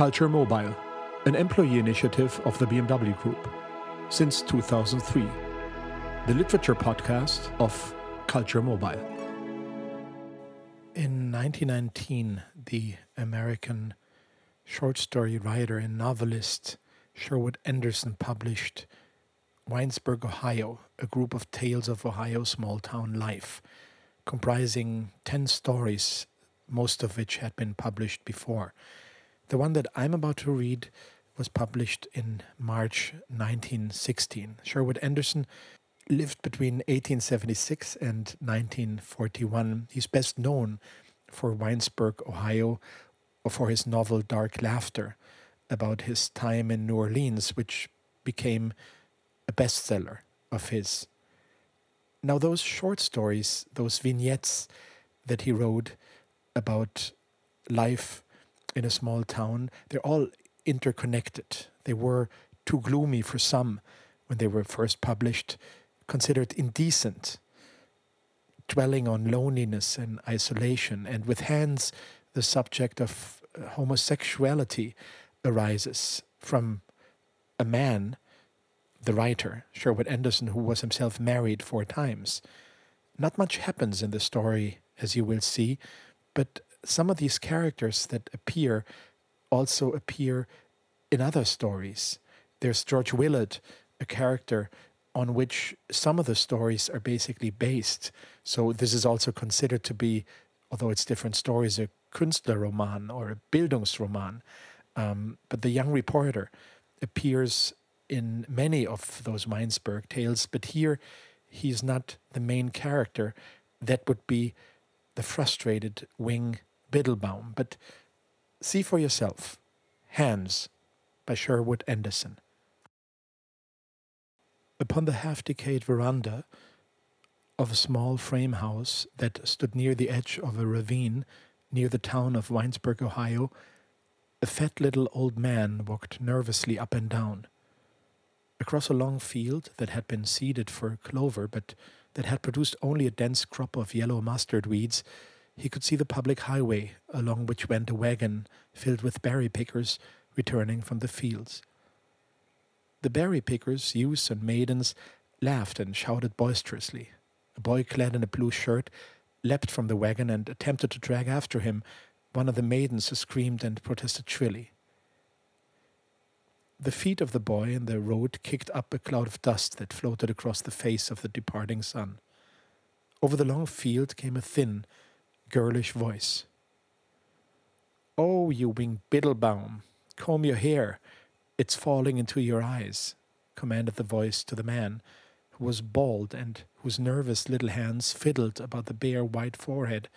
Culture Mobile, an employee initiative of the BMW Group since 2003, the literature podcast of Culture Mobile. In 1919, the American short story writer and novelist Sherwood Anderson published Winesburg, Ohio, a group of tales of Ohio small town life, comprising 10 stories, most of which had been published before. The one that I'm about to read was published in March 1916. Sherwood Anderson lived between 1876 and 1941. He's best known for Winesburg, Ohio, or for his novel Dark Laughter about his time in New Orleans, which became a bestseller of his. Now, those short stories, those vignettes that he wrote about life in a small town, they're all interconnected. They were too gloomy for some when they were first published, considered indecent, dwelling on loneliness and isolation. And with hands, the subject of uh, homosexuality arises from a man the writer, Sherwood Anderson, who was himself married four times. Not much happens in the story, as you will see, but some of these characters that appear also appear in other stories. There's George Willard, a character on which some of the stories are basically based. So this is also considered to be, although it's different stories, a Künstlerroman or a Bildungsroman. Um, but the young reporter appears in many of those Winesburg tales, but here he's not the main character. That would be the frustrated Wing Biddlebaum. But see for yourself Hands by Sherwood Anderson. Upon the half decayed veranda of a small frame house that stood near the edge of a ravine near the town of Winesburg, Ohio, a fat little old man walked nervously up and down. Across a long field that had been seeded for clover, but that had produced only a dense crop of yellow mustard weeds, he could see the public highway along which went a wagon filled with berry pickers returning from the fields. The berry pickers, youths and maidens, laughed and shouted boisterously. A boy clad in a blue shirt leapt from the wagon and attempted to drag after him one of the maidens who screamed and protested shrilly. The feet of the boy in the road kicked up a cloud of dust that floated across the face of the departing sun. Over the long field came a thin, girlish voice. Oh, you wing Biddlebaum, comb your hair. It's falling into your eyes, commanded the voice to the man, who was bald and whose nervous little hands fiddled about the bare white forehead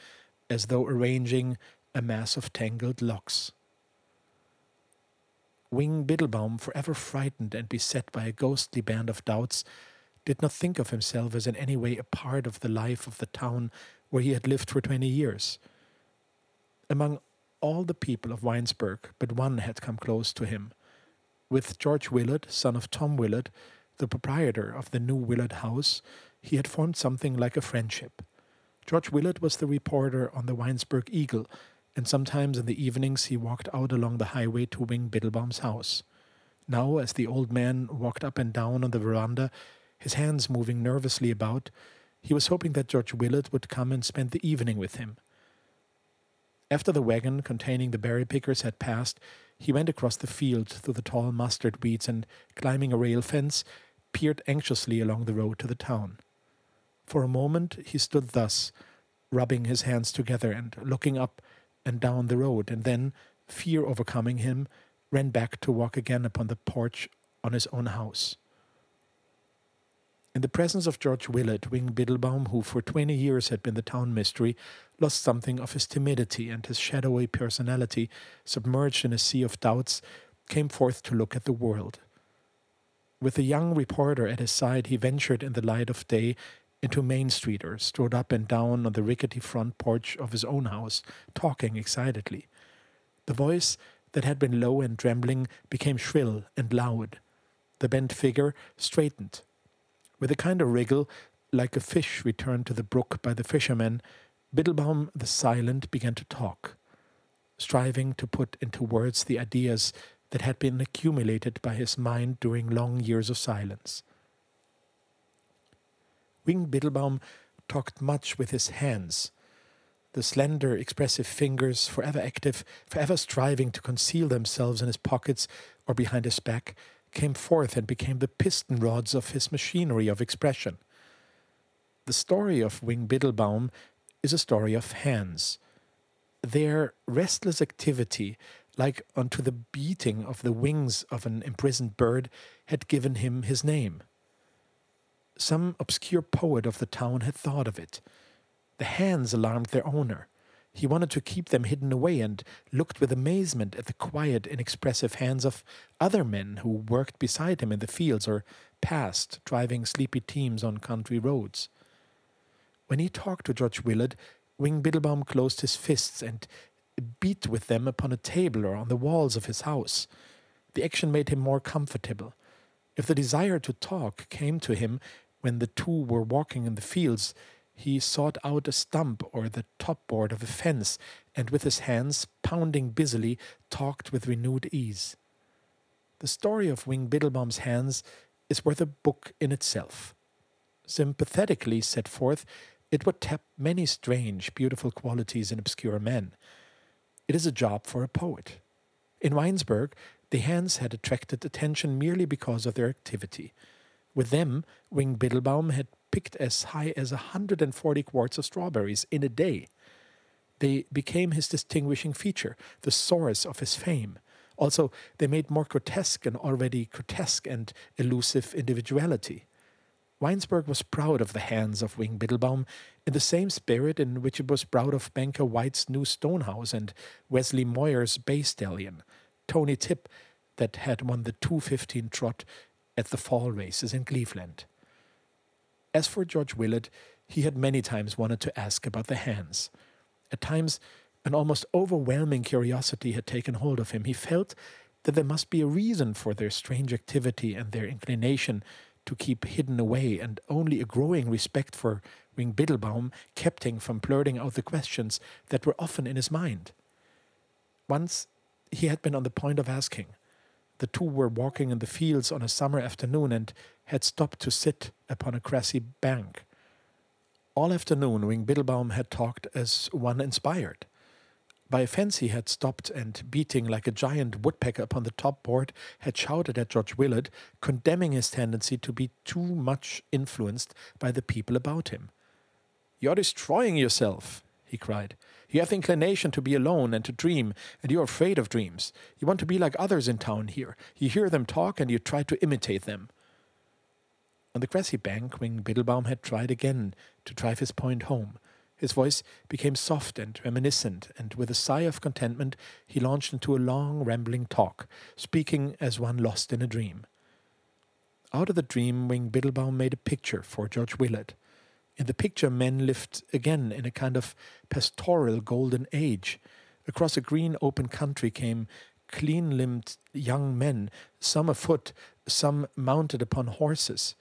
as though arranging a mass of tangled locks. Wing Biddlebaum, forever frightened and beset by a ghostly band of doubts, did not think of himself as in any way a part of the life of the town where he had lived for twenty years. Among all the people of Winesburg, but one had come close to him. With George Willard, son of Tom Willard, the proprietor of the new Willard House, he had formed something like a friendship. George Willard was the reporter on the Winesburg Eagle, and sometimes in the evenings he walked out along the highway to Wing Biddlebaum's house. Now, as the old man walked up and down on the veranda, his hands moving nervously about, he was hoping that George Willard would come and spend the evening with him. After the wagon containing the berry pickers had passed, he went across the field through the tall mustard weeds and, climbing a rail fence, peered anxiously along the road to the town. For a moment he stood thus, rubbing his hands together and looking up and down the road, and then, fear overcoming him, ran back to walk again upon the porch on his own house. In the presence of George Willard, Wing Biddlebaum, who for twenty years had been the town mystery, lost something of his timidity, and his shadowy personality, submerged in a sea of doubts, came forth to look at the world. With a young reporter at his side, he ventured in the light of day into Main Street or strode up and down on the rickety front porch of his own house, talking excitedly. The voice that had been low and trembling became shrill and loud. The bent figure straightened. With a kind of wriggle, like a fish returned to the brook by the fishermen, Biddlebaum the silent began to talk. striving to put into words the ideas that had been accumulated by his mind during long years of silence. Wing Biddlebaum talked much with his hands, the slender, expressive fingers, forever active, forever striving to conceal themselves in his pockets or behind his back, came forth and became the piston rods of his machinery of expression. The story of Wing Biddlebaum is a story of hands. Their restless activity, like unto the beating of the wings of an imprisoned bird, had given him his name. Some obscure poet of the town had thought of it. The hands alarmed their owner. He wanted to keep them hidden away and looked with amazement at the quiet, inexpressive hands of other men who worked beside him in the fields or passed, driving sleepy teams on country roads. When he talked to George Willard, Wing Biddlebaum closed his fists and beat with them upon a table or on the walls of his house. The action made him more comfortable. If the desire to talk came to him when the two were walking in the fields, he sought out a stump or the top board of a fence, and with his hands pounding busily, talked with renewed ease. The story of Wing Biddlebaum's hands is worth a book in itself. Sympathetically set forth, it would tap many strange, beautiful qualities in obscure men. It is a job for a poet. In Winesburg, the hands had attracted attention merely because of their activity. With them, Wing Biddlebaum had picked as high as 140 quarts of strawberries in a day. They became his distinguishing feature, the source of his fame. Also, they made more grotesque an already grotesque and elusive individuality. Winesburg was proud of the hands of Wing Biddlebaum in the same spirit in which it was proud of Banker White's new Stonehouse and Wesley Moyer's Bay Stallion, Tony Tip, that had won the 215 trot at the fall races in Cleveland. As for George Willard, he had many times wanted to ask about the hands. At times, an almost overwhelming curiosity had taken hold of him. He felt that there must be a reason for their strange activity and their inclination to keep hidden away, and only a growing respect for Wing Biddlebaum kept him from blurting out the questions that were often in his mind. Once he had been on the point of asking, the two were walking in the fields on a summer afternoon and had stopped to sit upon a grassy bank. All afternoon, Wing Biddlebaum had talked as one inspired. By a fence he had stopped and, beating like a giant woodpecker upon the top board, had shouted at George Willard, condemning his tendency to be too much influenced by the people about him. You're destroying yourself, he cried. You have the inclination to be alone and to dream, and you are afraid of dreams. You want to be like others in town here. You hear them talk and you try to imitate them. On the grassy bank, Wing Biddlebaum had tried again to drive his point home. His voice became soft and reminiscent, and with a sigh of contentment, he launched into a long, rambling talk, speaking as one lost in a dream. Out of the dream, Wing Biddlebaum made a picture for George Willard. In the picture, men lived again in a kind of pastoral golden age. Across a green open country came clean limbed young men, some afoot, some mounted upon horses.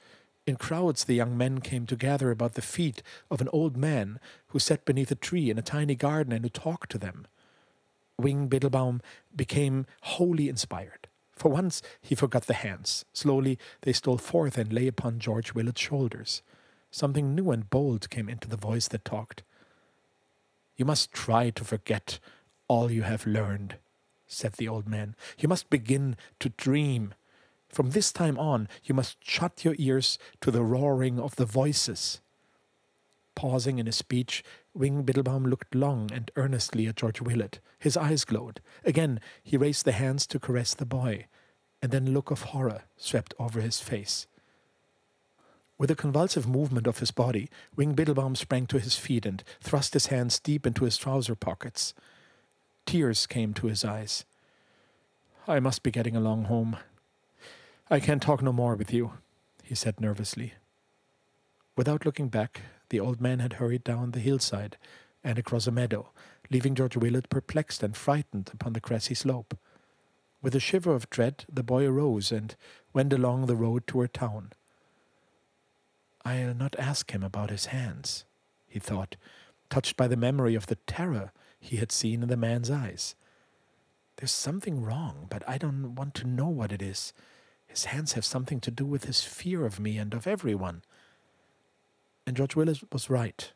In crowds, the young men came to gather about the feet of an old man who sat beneath a tree in a tiny garden and who talked to them. Wing Biddlebaum became wholly inspired. For once, he forgot the hands. Slowly, they stole forth and lay upon George Willard's shoulders. Something new and bold came into the voice that talked. You must try to forget all you have learned, said the old man. You must begin to dream. From this time on, you must shut your ears to the roaring of the voices. Pausing in his speech, Wing Biddlebaum looked long and earnestly at George Willard. His eyes glowed. Again, he raised the hands to caress the boy, and then a look of horror swept over his face. With a convulsive movement of his body, Wing Biddlebaum sprang to his feet and thrust his hands deep into his trouser pockets. Tears came to his eyes. I must be getting along home. I can't talk no more with you, he said nervously. Without looking back, the old man had hurried down the hillside and across a meadow, leaving George Willard perplexed and frightened upon the grassy slope. With a shiver of dread, the boy arose and went along the road toward town. I'll not ask him about his hands, he thought, touched by the memory of the terror he had seen in the man's eyes. There's something wrong, but I don't want to know what it is. His hands have something to do with his fear of me and of everyone. And George Willis was right.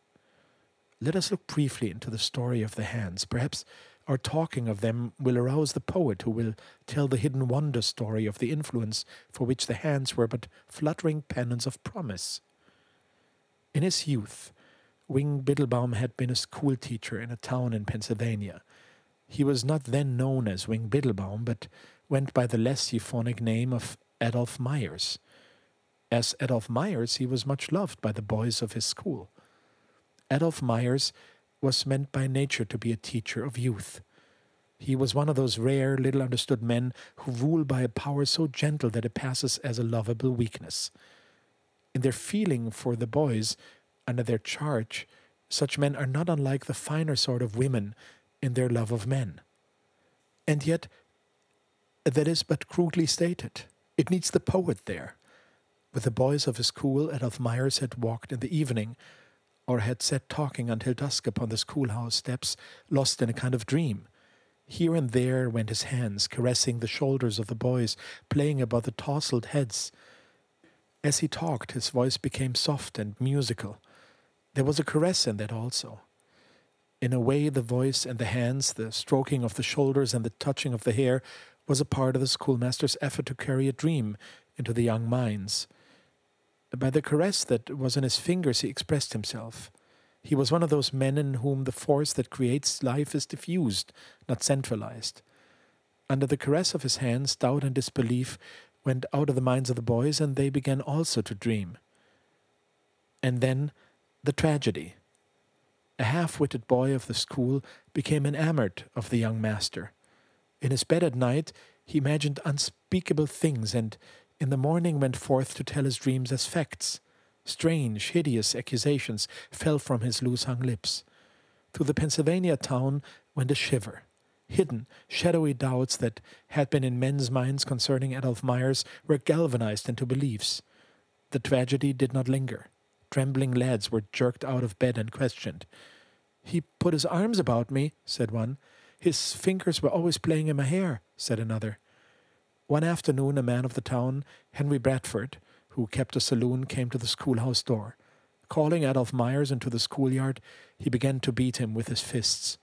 Let us look briefly into the story of the hands. Perhaps our talking of them will arouse the poet who will tell the hidden wonder story of the influence for which the hands were but fluttering pennons of promise. In his youth, Wing Biddlebaum had been a school teacher in a town in Pennsylvania. He was not then known as Wing Biddlebaum, but went by the less euphonic name of Adolph Myers. As Adolph Myers, he was much loved by the boys of his school. Adolph Myers was meant by nature to be a teacher of youth. He was one of those rare, little understood men who rule by a power so gentle that it passes as a lovable weakness. In their feeling for the boys under their charge, such men are not unlike the finer sort of women in their love of men. And yet, that is but crudely stated. It needs the poet there. With the boys of his school, Adolph Myers had walked in the evening, or had sat talking until dusk upon the schoolhouse steps, lost in a kind of dream. Here and there went his hands, caressing the shoulders of the boys, playing about the tousled heads. As he talked, his voice became soft and musical. There was a caress in that also. In a way, the voice and the hands, the stroking of the shoulders and the touching of the hair, was a part of the schoolmaster's effort to carry a dream into the young minds. By the caress that was in his fingers, he expressed himself. He was one of those men in whom the force that creates life is diffused, not centralized. Under the caress of his hands, doubt and disbelief went out of the minds of the boys, and they began also to dream. And then the tragedy. A half witted boy of the school became enamored of the young master. In his bed at night, he imagined unspeakable things, and in the morning went forth to tell his dreams as facts. Strange, hideous accusations fell from his loose hung lips. Through the Pennsylvania town went a shiver. Hidden, shadowy doubts that had been in men's minds concerning Adolph Myers were galvanized into beliefs. The tragedy did not linger. Trembling lads were jerked out of bed and questioned. He put his arms about me, said one. His fingers were always playing in my hair, said another. One afternoon, a man of the town, Henry Bradford, who kept a saloon, came to the schoolhouse door. Calling Adolph Myers into the schoolyard, he began to beat him with his fists.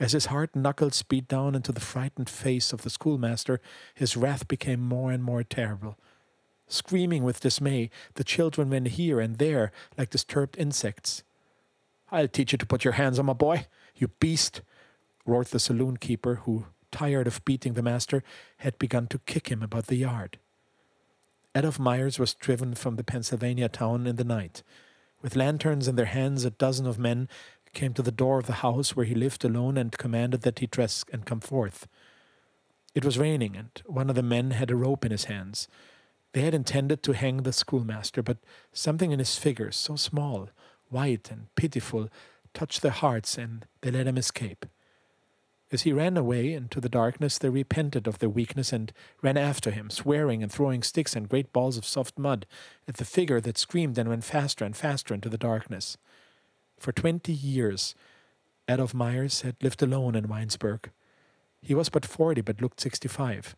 As his hard knuckles beat down into the frightened face of the schoolmaster, his wrath became more and more terrible. Screaming with dismay, the children went here and there like disturbed insects. I'll teach you to put your hands on my boy, you beast, roared the saloon keeper, who, tired of beating the master, had begun to kick him about the yard. Adolph Myers was driven from the Pennsylvania town in the night. With lanterns in their hands, a dozen of men came to the door of the house where he lived alone and commanded that he dress and come forth. It was raining, and one of the men had a rope in his hands. They had intended to hang the schoolmaster, but something in his figure, so small, white, and pitiful, touched their hearts, and they let him escape. As he ran away into the darkness, they repented of their weakness and ran after him, swearing and throwing sticks and great balls of soft mud at the figure that screamed and went faster and faster into the darkness. For twenty years, Adolph Myers had lived alone in Winesburg. He was but forty, but looked sixty-five.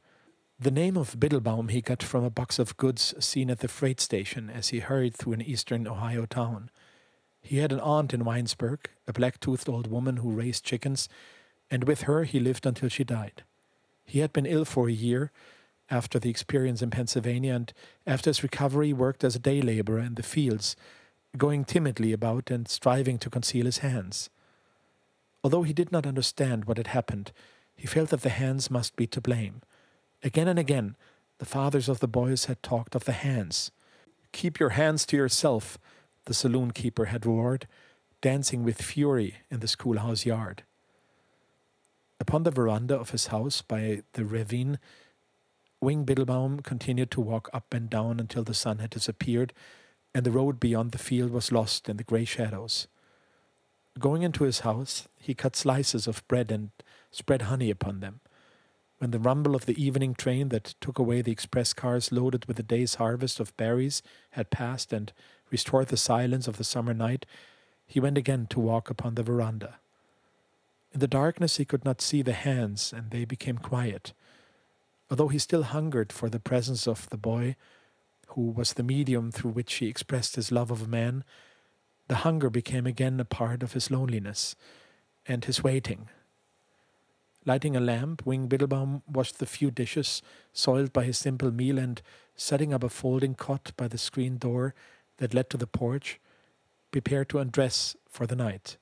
The name of Biddlebaum he got from a box of goods seen at the freight station as he hurried through an eastern Ohio town. He had an aunt in Winesburg, a black toothed old woman who raised chickens, and with her he lived until she died. He had been ill for a year after the experience in Pennsylvania, and after his recovery worked as a day laborer in the fields, going timidly about and striving to conceal his hands. Although he did not understand what had happened, he felt that the hands must be to blame Again and again, the fathers of the boys had talked of the hands. Keep your hands to yourself, the saloon keeper had roared, dancing with fury in the schoolhouse yard. Upon the veranda of his house by the ravine, Wing Biddlebaum continued to walk up and down until the sun had disappeared and the road beyond the field was lost in the grey shadows. Going into his house, he cut slices of bread and spread honey upon them. When the rumble of the evening train that took away the express cars loaded with the day's harvest of berries had passed and restored the silence of the summer night, he went again to walk upon the veranda. In the darkness, he could not see the hands, and they became quiet. Although he still hungered for the presence of the boy, who was the medium through which he expressed his love of man, the hunger became again a part of his loneliness and his waiting. Lighting a lamp, Wing Biddlebaum washed the few dishes soiled by his simple meal and, setting up a folding cot by the screen door that led to the porch, prepared to undress for the night.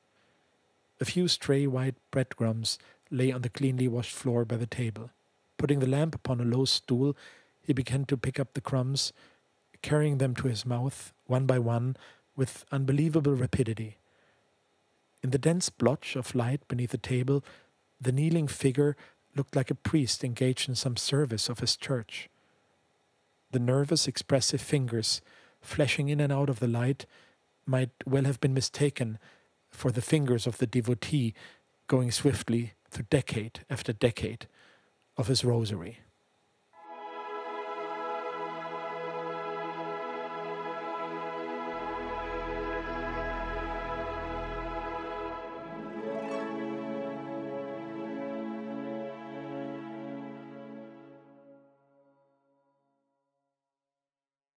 A few stray white breadcrumbs lay on the cleanly washed floor by the table. Putting the lamp upon a low stool, he began to pick up the crumbs, carrying them to his mouth, one by one, with unbelievable rapidity. In the dense blotch of light beneath the table, the kneeling figure looked like a priest engaged in some service of his church. The nervous, expressive fingers, flashing in and out of the light, might well have been mistaken for the fingers of the devotee going swiftly through decade after decade of his rosary.